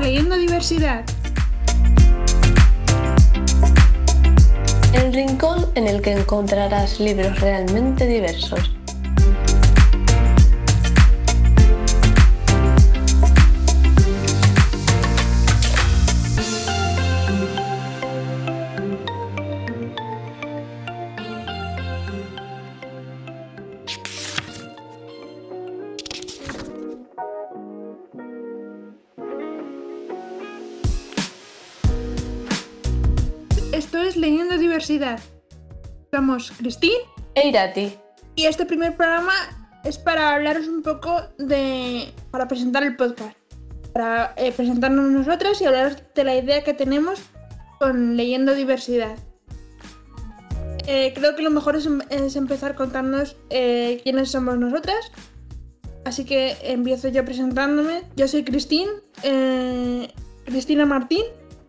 Leyendo Diversidad. El rincón en el que encontrarás libros realmente diversos. Diversidad. Somos Cristín E Irati. y este primer programa es para hablaros un poco de. para presentar el podcast. Para eh, presentarnos nosotras y hablaros de la idea que tenemos con Leyendo Diversidad. Eh, creo que lo mejor es, em- es empezar contándonos eh, quiénes somos nosotras. Así que empiezo yo presentándome. Yo soy Cristín, eh, Cristina Martín,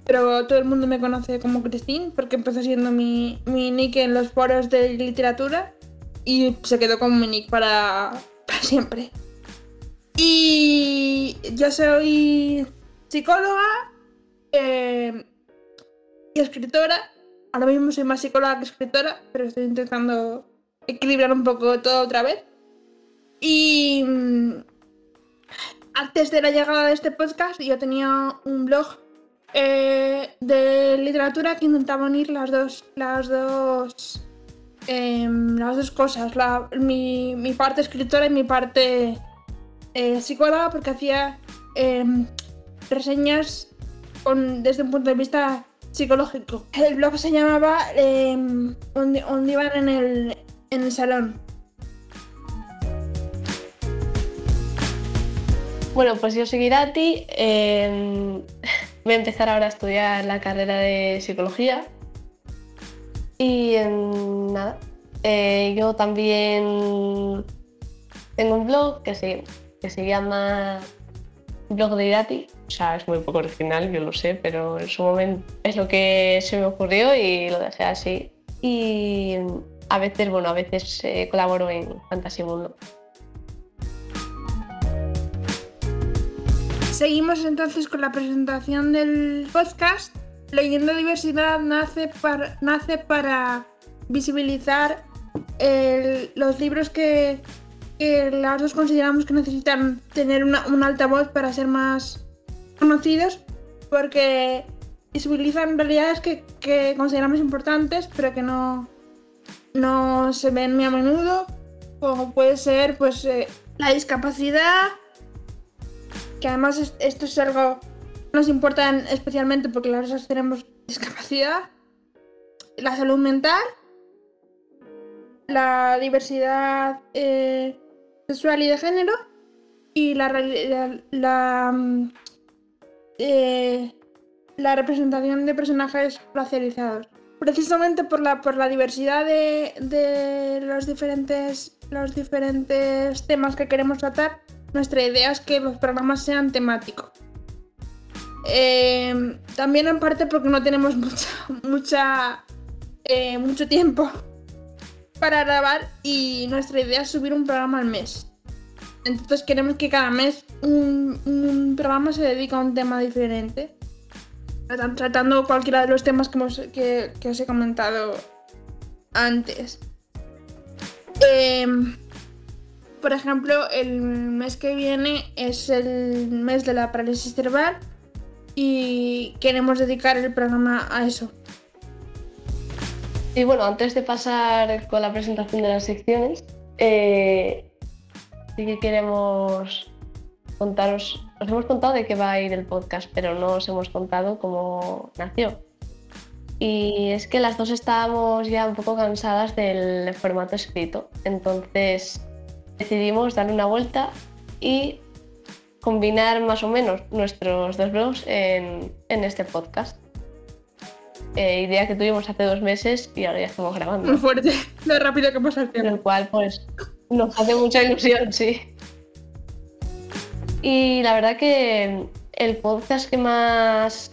pero todo el mundo me conoce como Cristín porque empezó siendo mi, mi nick en los foros de literatura y se quedó como mi nick para, para siempre. Y yo soy psicóloga eh, y escritora. Ahora mismo soy más psicóloga que escritora, pero estoy intentando equilibrar un poco todo otra vez. Y mm, antes de la llegada de este podcast, yo tenía un blog eh, de literatura que intentaba unir las dos, las dos, em, las dos cosas, mi, mi parte escritora y mi parte eh, psicóloga, porque hacía em, reseñas desde un punto de vista psicológico. El blog se llamaba em, donde, donde iban en el, en el salón. Bueno, pues yo soy Irati. Voy a empezar ahora a estudiar la carrera de psicología. Y nada, eh, yo también tengo un blog que se, que se llama Blog de Irati. O sea, es muy poco original, yo lo sé, pero en su momento es lo que se me ocurrió y lo dejé así. Y a veces, bueno, a veces eh, colaboro en Fantasy Mundo. Seguimos entonces con la presentación del podcast. Leyendo Diversidad nace para, visibilizar los libros que, las dos consideramos que necesitan tener una, un altavoz para ser más conocidos, porque visibilizan realidades que, consideramos importantes, pero que no, no se ven muy a menudo, como puede ser pues, eh, la discapacidad, que además es- esto es algo que nos importa en- especialmente porque las dos tenemos discapacidad, la salud mental, la diversidad eh, sexual y de género y la, la, mm, eh, la representación de personajes racializados. Precisamente por la, por la diversidad de, de los, diferentes, los diferentes temas que queremos tratar, nuestra idea es que los programas sean temáticos. Eh, también en parte porque no tenemos mucha, mucha, eh, mucho tiempo para grabar y nuestra idea es subir un programa al mes. Entonces queremos que cada mes un, programa se dedique a un tema diferente. Tratan- Tratando cualquiera de los temas que, hemos- que os he comentado antes. Em, por ejemplo, el mes que viene es el mes de la parálisis cerebral y queremos dedicar el programa a eso. Y bueno, antes de pasar con la presentación de las secciones, eh, sí que queremos contaros, os hemos contado de qué va a ir el podcast, pero no os hemos contado cómo nació. Y es que las dos estábamos ya un poco cansadas del formato escrito, entonces decidimos darle una vuelta y combinar más o menos nuestros dos blogs en, en este podcast. Eh, idea que tuvimos hace dos meses y ahora ya estamos grabando. Muy fuerte, lo rápido que pasa el Lo tiempo. cual, pues, nos hace mucha ilusión, sí. Y la verdad que el podcast que más.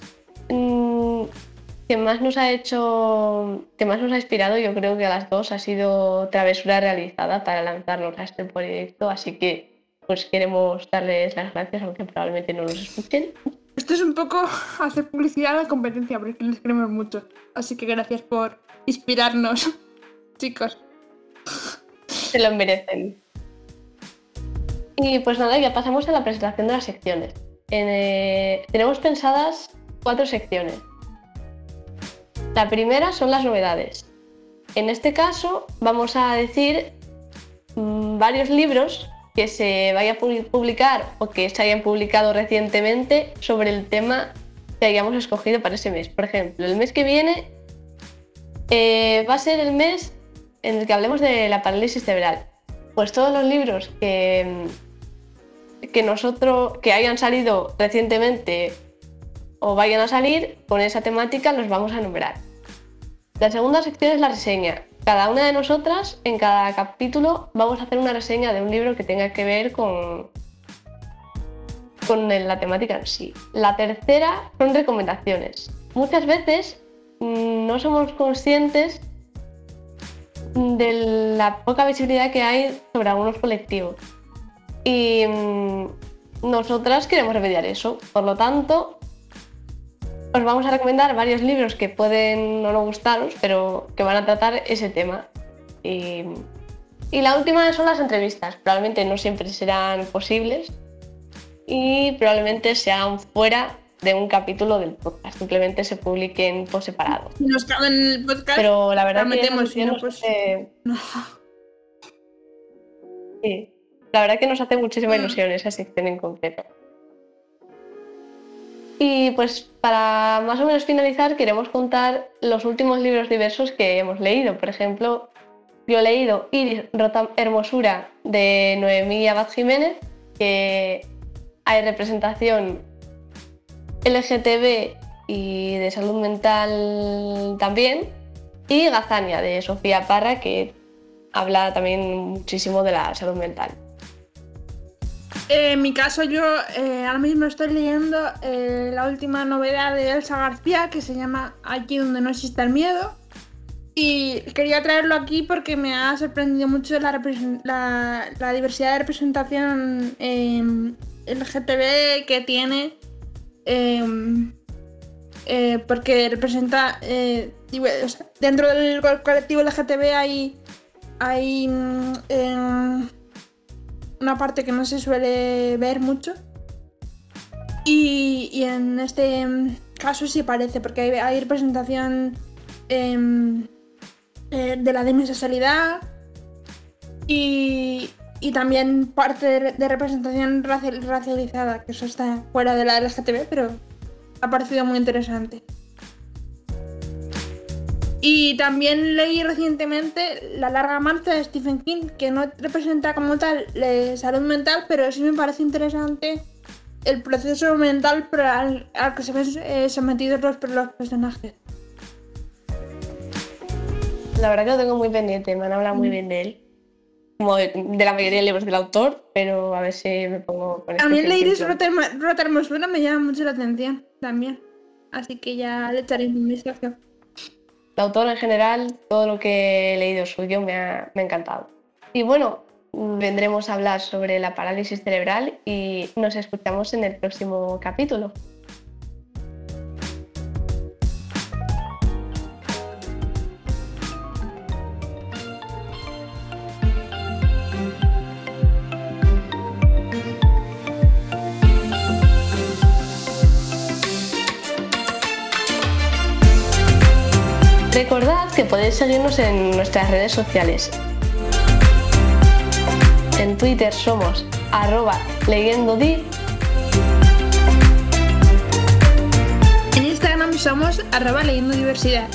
Que más nos ha hecho. que más nos ha inspirado, yo creo que a las dos ha sido Travesura Realizada para lanzarnos a este proyecto. Así que, pues, queremos darles las gracias, aunque probablemente no nos escuchen. Esto es un poco hacer publicidad a la competencia, porque les queremos mucho. Así que gracias por inspirarnos, chicos. Se lo merecen. Y pues nada, ya pasamos a la presentación de las secciones. Eh, tenemos pensadas cuatro secciones. La primera son las novedades. En este caso vamos a decir mm, varios libros que se vayan a publicar o que se hayan publicado recientemente sobre el tema que hayamos escogido para ese mes. Por ejemplo, el mes que viene eh, va a ser el mes en el que hablemos de la parálisis cerebral. Pues todos los libros que, que nosotros que hayan salido recientemente o vayan a salir con esa temática los vamos a nombrar. La segunda sección es la reseña. Cada una de nosotras, en cada capítulo, vamos a hacer una reseña de un libro que tenga que ver con, con la temática en sí. La tercera son recomendaciones. Muchas veces mm, no somos conscientes de la poca visibilidad que hay sobre algunos colectivos. Y mm, nosotras queremos remediar eso. Por lo tanto, os vamos a recomendar varios libros que pueden no gustaros, pero que van a tratar ese tema. Y, la última son las entrevistas. Probablemente no siempre serán posibles y probablemente sean fuera de un capítulo del podcast. Simplemente se publiquen por separado. Nos caben en el podcast. Pero la verdad que nos no, pues, Sí. La verdad que nos hace muchísima ilusión esa sección en concreto. Y pues para más o menos finalizar queremos contar los últimos libros diversos que hemos leído. Por ejemplo, yo he leído Iris Rota Hermosura de Noemí Abad Jiménez, que hay representación LGTB y de salud mental también. Y Gazania de Sofía Parra, que habla también muchísimo de la salud mental. En mi caso, yo eh, ahora mismo estoy leyendo eh, la última novedad de Elsa García que se llama Aquí donde no existe el miedo. Y quería traerlo aquí porque me ha sorprendido mucho la, diversidad de representación eh, LGTB que tiene. Em, eh, porque representa. dentro del colectivo LGTB hay. hay mm, una parte que no se suele ver mucho. Y, en este caso sí parece, porque hay, representación em, eh, de la demisexualidad y, y también parte de, representación racializada, que eso está fuera de la LGTB, pero ha parecido muy interesante. Y también leí recientemente La larga marcha de Stephen King, que no representa como tal la salud mental, pero sí me parece interesante el proceso mental al, que se ven eh, sometidos los, personajes. La verdad que lo tengo muy pendiente, me han hablado muy mm. bien de él. Como de, la mayoría de libros del autor, pero a ver si me pongo con También leí Rota Hermosura me llama mucho la atención, también. Así que ya le echaré un vistazo. El autor en general, todo lo que he leído suyo me ha, me ha encantado. Y bueno, vendremos a hablar sobre la parálisis cerebral y nos escuchamos en el próximo capítulo. Recordad que podéis seguirnos en nuestras redes sociales. En Twitter somos arroba leyendodi. En Instagram somos arroba leyendo diversidad.